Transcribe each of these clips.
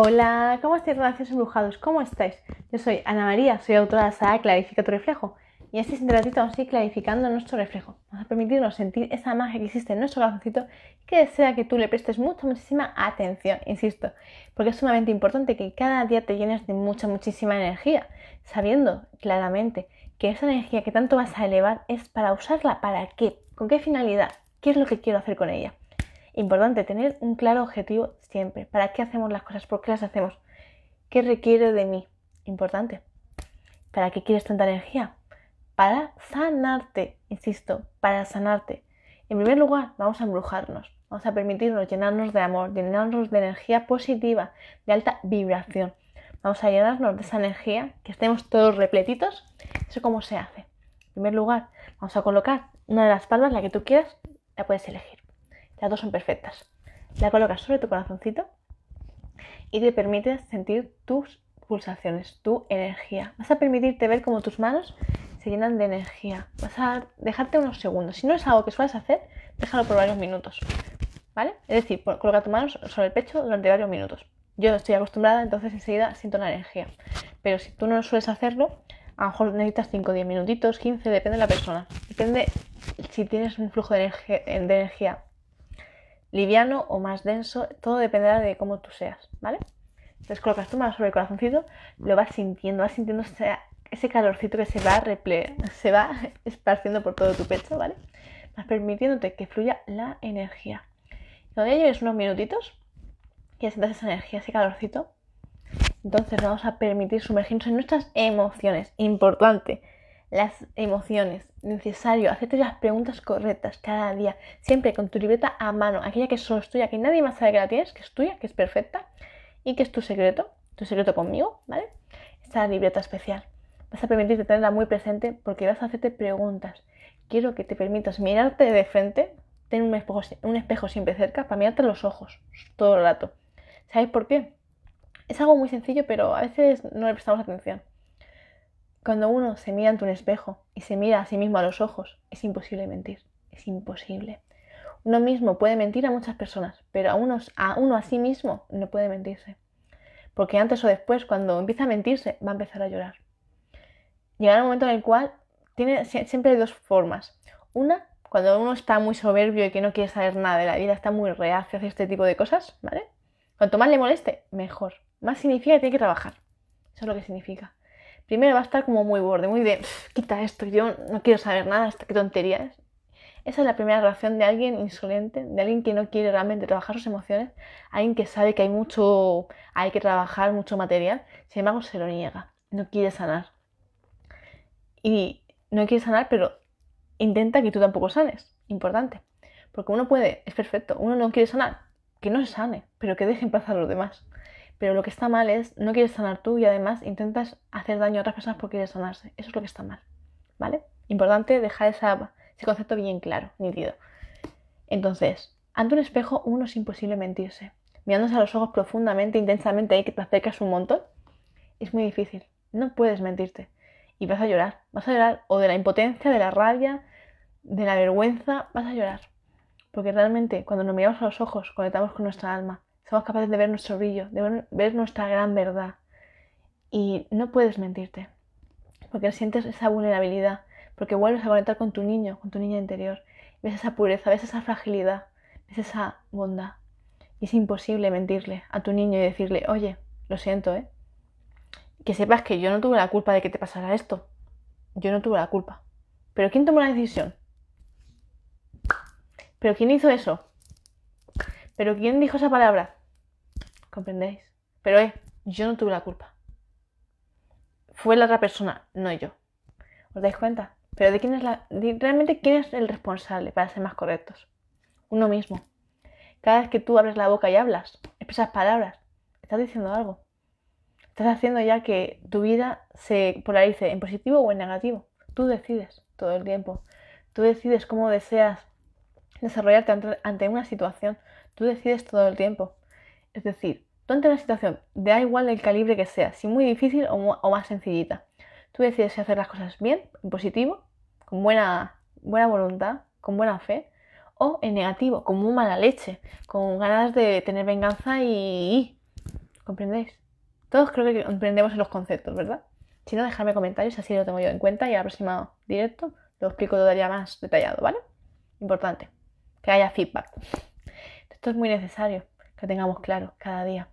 Hola, ¿cómo estáis, relaciones embrujados? ¿Cómo estáis? Yo soy Ana María, soy autora de la Clarifica tu reflejo. Y este ratito vamos a ir clarificando nuestro reflejo. Vamos a permitirnos sentir esa magia que existe en nuestro corazoncito que desea que tú le prestes mucha, muchísima atención, insisto. Porque es sumamente importante que cada día te llenes de mucha, muchísima energía, sabiendo claramente que esa energía que tanto vas a elevar es para usarla para qué, con qué finalidad, qué es lo que quiero hacer con ella. Importante tener un claro objetivo siempre. ¿Para qué hacemos las cosas? ¿Por qué las hacemos? ¿Qué requiere de mí? Importante. ¿Para qué quieres tanta energía? Para sanarte, insisto, para sanarte. En primer lugar, vamos a embrujarnos. Vamos a permitirnos llenarnos de amor, llenarnos de energía positiva, de alta vibración. Vamos a llenarnos de esa energía, que estemos todos repletitos. Eso cómo se hace. En primer lugar, vamos a colocar una de las palmas, la que tú quieras, la puedes elegir. Las dos son perfectas. La colocas sobre tu corazoncito y te permites sentir tus pulsaciones, tu energía. Vas a permitirte ver cómo tus manos se llenan de energía. Vas a dejarte unos segundos. Si no es algo que sueles hacer, déjalo por varios minutos. ¿Vale? Es decir, coloca tus manos sobre el pecho durante varios minutos. Yo estoy acostumbrada, entonces enseguida siento la energía. Pero si tú no sueles hacerlo, a lo mejor necesitas 5 o 10 minutitos, 15, depende de la persona. Depende si tienes un flujo de energía liviano o más denso, todo dependerá de cómo tú seas, ¿vale? Entonces colocas tu mano sobre el corazoncito, lo vas sintiendo, vas sintiendo ese, calorcito que se va, reple se va esparciendo por todo tu pecho, ¿vale? Vas permitiéndote que fluya la energía. Cuando ya lleves unos minutitos, que sientas esa energía, ese calorcito, entonces vamos a permitir sumergirnos en nuestras emociones. Importante, las emociones. Necesario hacerte las preguntas correctas cada día, siempre con tu libreta a mano, aquella que solo es tuya, que nadie más sabe que la tienes, que es tuya, que es perfecta y que es tu secreto, tu secreto conmigo, ¿vale? Esta libreta especial. Vas a permitirte tenerla muy presente porque vas a hacerte preguntas. Quiero que te permitas mirarte de frente, tener un espejo, un espejo siempre cerca para mirarte los ojos todo el rato. ¿Sabéis por qué? Es algo muy sencillo, pero a veces no le prestamos atención. Cuando uno se mira ante un espejo y se mira a sí mismo a los ojos, es imposible mentir. Es imposible. Uno mismo puede mentir a muchas personas, pero a, unos, a uno a sí mismo no puede mentirse. Porque antes o después, cuando empieza a mentirse, va a empezar a llorar. Llegará un momento en el cual tiene, siempre dos formas. Una, cuando uno está muy soberbio y que no quiere saber nada de la vida, está muy reacio a hacer este tipo de cosas, ¿vale? Cuanto más le moleste, mejor. Más significa que tiene que trabajar. Eso es lo que significa primero va a estar como muy borde, muy de, quita esto, yo no quiero saber nada, qué tontería es. Esa es la primera reacción de alguien insolente, de alguien que no quiere realmente trabajar sus emociones, alguien que sabe que hay mucho, hay que trabajar, mucho material, sin embargo se lo niega, no quiere sanar. Y no quiere sanar, pero intenta que tú tampoco sanes, importante. Porque uno puede, es perfecto, uno no quiere sanar, que no se sane, pero que dejen pasar a los demás. Pero lo que está mal es, no quieres sanar tú y además intentas hacer daño a otras personas porque quieres sanarse. Eso es lo que está mal. ¿Vale? Importante dejar ese concepto bien claro, nítido. Entonces, ante un espejo uno es imposible mentirse. Mirándose a los ojos profundamente, intensamente, ahí que te acercas un montón, es muy difícil. No puedes mentirte. Y vas a llorar. Vas a llorar o de la impotencia, de la rabia, de la vergüenza, vas a llorar. Porque realmente cuando nos miramos a los ojos conectamos con nuestra alma somos capaces de ver nuestro brillo, de ver nuestra gran verdad. Y no puedes mentirte, porque sientes esa vulnerabilidad, porque vuelves a conectar con tu niño, con tu niña interior. Ves esa pureza, ves esa fragilidad, ves esa bondad. Y es imposible mentirle a tu niño y decirle, oye, lo siento, ¿eh? Que sepas que yo no tuve la culpa de que te pasara esto. Yo no tuve la culpa. Pero ¿quién tomó la decisión? ¿Pero quién hizo eso? ¿Pero quién dijo esa palabra? ¿Comprendéis? Pero eh, yo no tuve la culpa. Fue la otra persona, no yo. ¿Os dais cuenta? Pero de quién es la. realmente quién es el responsable, para ser más correctos. Uno mismo. Cada vez que tú abres la boca y hablas, expresas palabras, estás diciendo algo. Estás haciendo ya que tu vida se polarice en positivo o en negativo. Tú decides todo el tiempo. Tú decides cómo deseas desarrollarte ante una situación. Tú decides todo el tiempo. Es decir, Tú ante una situación, da igual el calibre que sea, si muy difícil o, más sencillita, tú decides si hacer las cosas bien, en positivo, con buena, buena voluntad, con buena fe, o en negativo, con muy mala leche, con ganas de tener venganza y, ¿Comprendéis? Todos creo que comprendemos los conceptos, ¿verdad? Si no, dejadme comentarios, así lo tengo yo en cuenta y al próximo directo lo explico todavía más detallado, ¿vale? Importante, que haya feedback. Esto es muy necesario que tengamos claro cada día.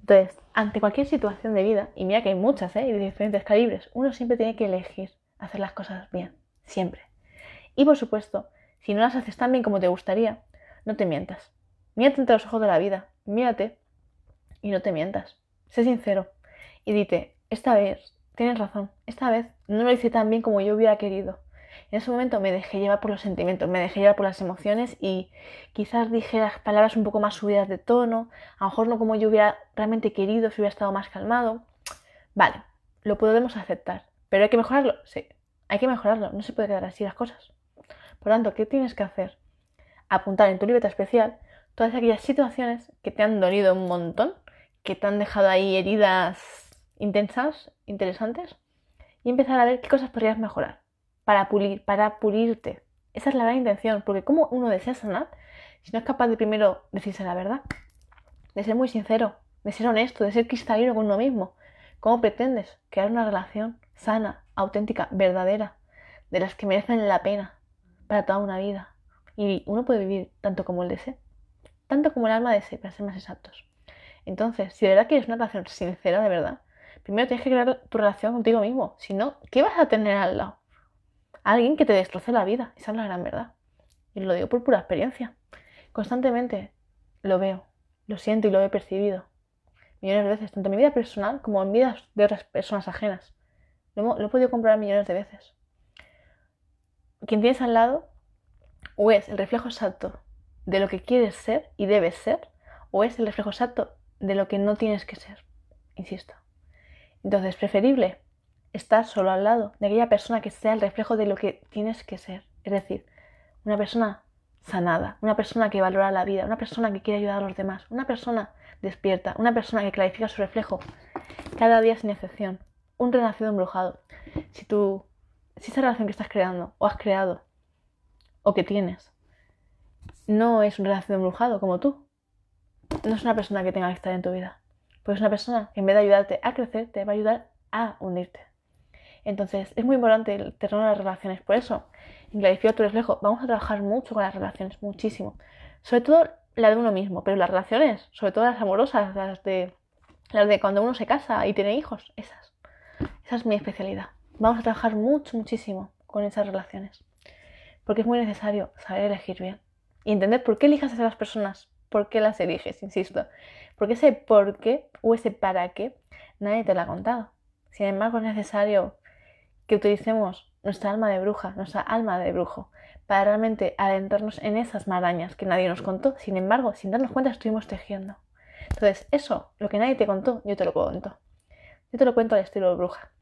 Entonces, ante cualquier situación de vida, y mira que hay muchas, ¿eh? Y de diferentes calibres, uno siempre tiene que elegir hacer las cosas bien, siempre. Y por supuesto, si no las haces tan bien como te gustaría, no te mientas. Mírate entre los ojos de la vida, mírate y no te mientas. Sé sincero y dite, esta vez tienes razón, esta vez no lo hice tan bien como yo hubiera querido. En ese momento me dejé llevar por los sentimientos, me dejé llevar por las emociones y quizás dije las palabras un poco más subidas de tono, a lo mejor no como yo hubiera realmente querido, si hubiera estado más calmado. Vale, lo podemos aceptar, pero hay que mejorarlo, sí, hay que mejorarlo, no se puede quedar así las cosas. Por tanto, ¿qué tienes que hacer? Apuntar en tu libreta especial todas aquellas situaciones que te han dolido un montón, que te han dejado ahí heridas intensas, interesantes, y empezar a ver qué cosas podrías mejorar para pulir, para pulirte. Esa es la gran intención, porque ¿cómo uno desea sanar si no es capaz de primero decirse la verdad? De ser muy sincero, de ser honesto, de ser cristalino con uno mismo. ¿Cómo pretendes crear una relación sana, auténtica, verdadera, de las que merecen la pena para toda una vida? Y uno puede vivir tanto como el desee tanto como el alma desee, para ser más exactos. Entonces, si de verdad quieres una relación sincera, de verdad, primero tienes que crear tu relación contigo mismo. Si no, ¿qué vas a tener al lado? Alguien que te destroce la vida. Esa es la gran verdad. Y lo digo por pura experiencia. Constantemente lo veo, lo siento y lo he percibido. Millones de veces, tanto en mi vida personal como en vidas de otras personas ajenas. Lo, he podido comprobar millones de veces. Quien tienes al lado o es el reflejo exacto de lo que quieres ser y debes ser, o es el reflejo exacto de lo que no tienes que ser. Insisto. Entonces, preferible estar solo al lado de aquella persona que sea el reflejo de lo que tienes que ser. Es decir, una persona sanada, una persona que valora la vida, una persona que quiere ayudar a los demás, una persona despierta, una persona que clarifica su reflejo. Cada día sin excepción. Un renacido embrujado. Si tú, si esa relación que estás creando o has creado o que tienes no es un renacido embrujado como tú. No es una persona que tenga que estar en tu vida. Pues es una persona que en vez de ayudarte a crecer, te va a ayudar a hundirte. Entonces, es muy importante el terreno de las relaciones. Por eso, en Clarifica tu reflejo, vamos a trabajar mucho con las relaciones, muchísimo. Sobre todo la de uno mismo, pero las relaciones, sobre todo las amorosas, las de, las de cuando uno se casa y tiene hijos, esas. Esa es mi especialidad. Vamos a trabajar mucho, muchísimo con esas relaciones. Porque es muy necesario saber elegir bien y entender por qué elijas a esas personas, por qué las eliges, insisto. Porque ese por qué o ese para qué nadie te lo ha contado. Sin embargo, es necesario que utilicemos nuestra alma de bruja, nuestra alma de brujo, para realmente adentrarnos en esas marañas que nadie nos contó. Sin embargo, sin darnos cuenta, estuvimos tejiendo. Entonces, eso, lo que nadie te contó, yo te lo cuento. Yo te lo cuento al estilo bruja.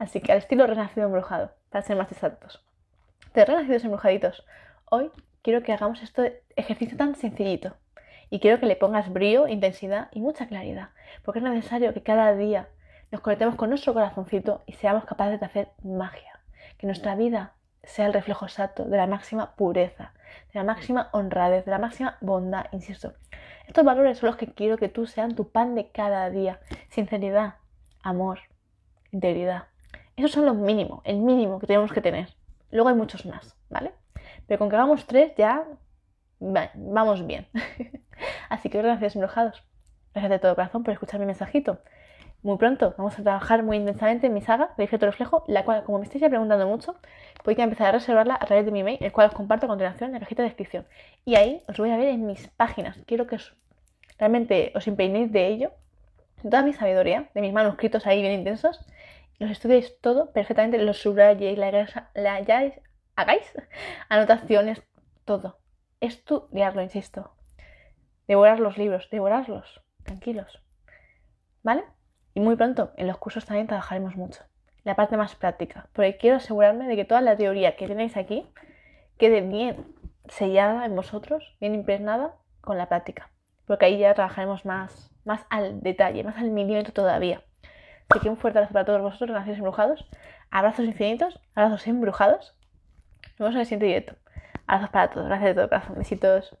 Así que al estilo renacido embrujado, para ser más exactos. De renacidos embrujaditos, hoy quiero que hagamos este ejercicio tan sencillito. Y quiero que le pongas brío, intensidad y mucha claridad. Porque es necesario que cada día nos conectemos con nuestro corazoncito y seamos capaces de hacer magia. Que nuestra vida sea el reflejo exacto de la máxima pureza, de la máxima honradez, de la máxima bondad, insisto. Estos valores son los que quiero que tú sean tu pan de cada día. Sinceridad, amor, integridad. Esos son los mínimos, el mínimo que tenemos que tener. Luego hay muchos más, ¿vale? Pero con que hagamos tres ya vamos bien. Así que gracias, embrujados. Gracias de todo corazón por escuchar mi mensajito. Muy pronto vamos a trabajar muy intensamente en mi saga de efecto reflejo, la cual, como me estáis ya preguntando mucho, podéis empezar a reservarla a través de mi mail, el cual os comparto a continuación en la cajita de descripción. Y ahí os voy a ver en mis páginas. Quiero que realmente os impregnéis de ello, de toda mi sabiduría, de mis manuscritos ahí bien intensos, los estudiéis todo perfectamente, los subrayéis, la, la, hagáis anotaciones, todo. Estudiarlo, insisto. Devorar los libros, devorarlos, tranquilos. ¿Vale? Y muy pronto en los cursos también trabajaremos mucho. La parte más práctica, porque quiero asegurarme de que toda la teoría que tenéis aquí quede bien sellada en vosotros, bien impregnada con la práctica. Porque ahí ya trabajaremos más, más al detalle, más al milímetro todavía. Así que un fuerte abrazo para todos vosotros, gracias embrujados. Abrazos infinitos, abrazos embrujados nos vemos en el siguiente directo. Abrazos para todos. Gracias de todo corazón. Besitos.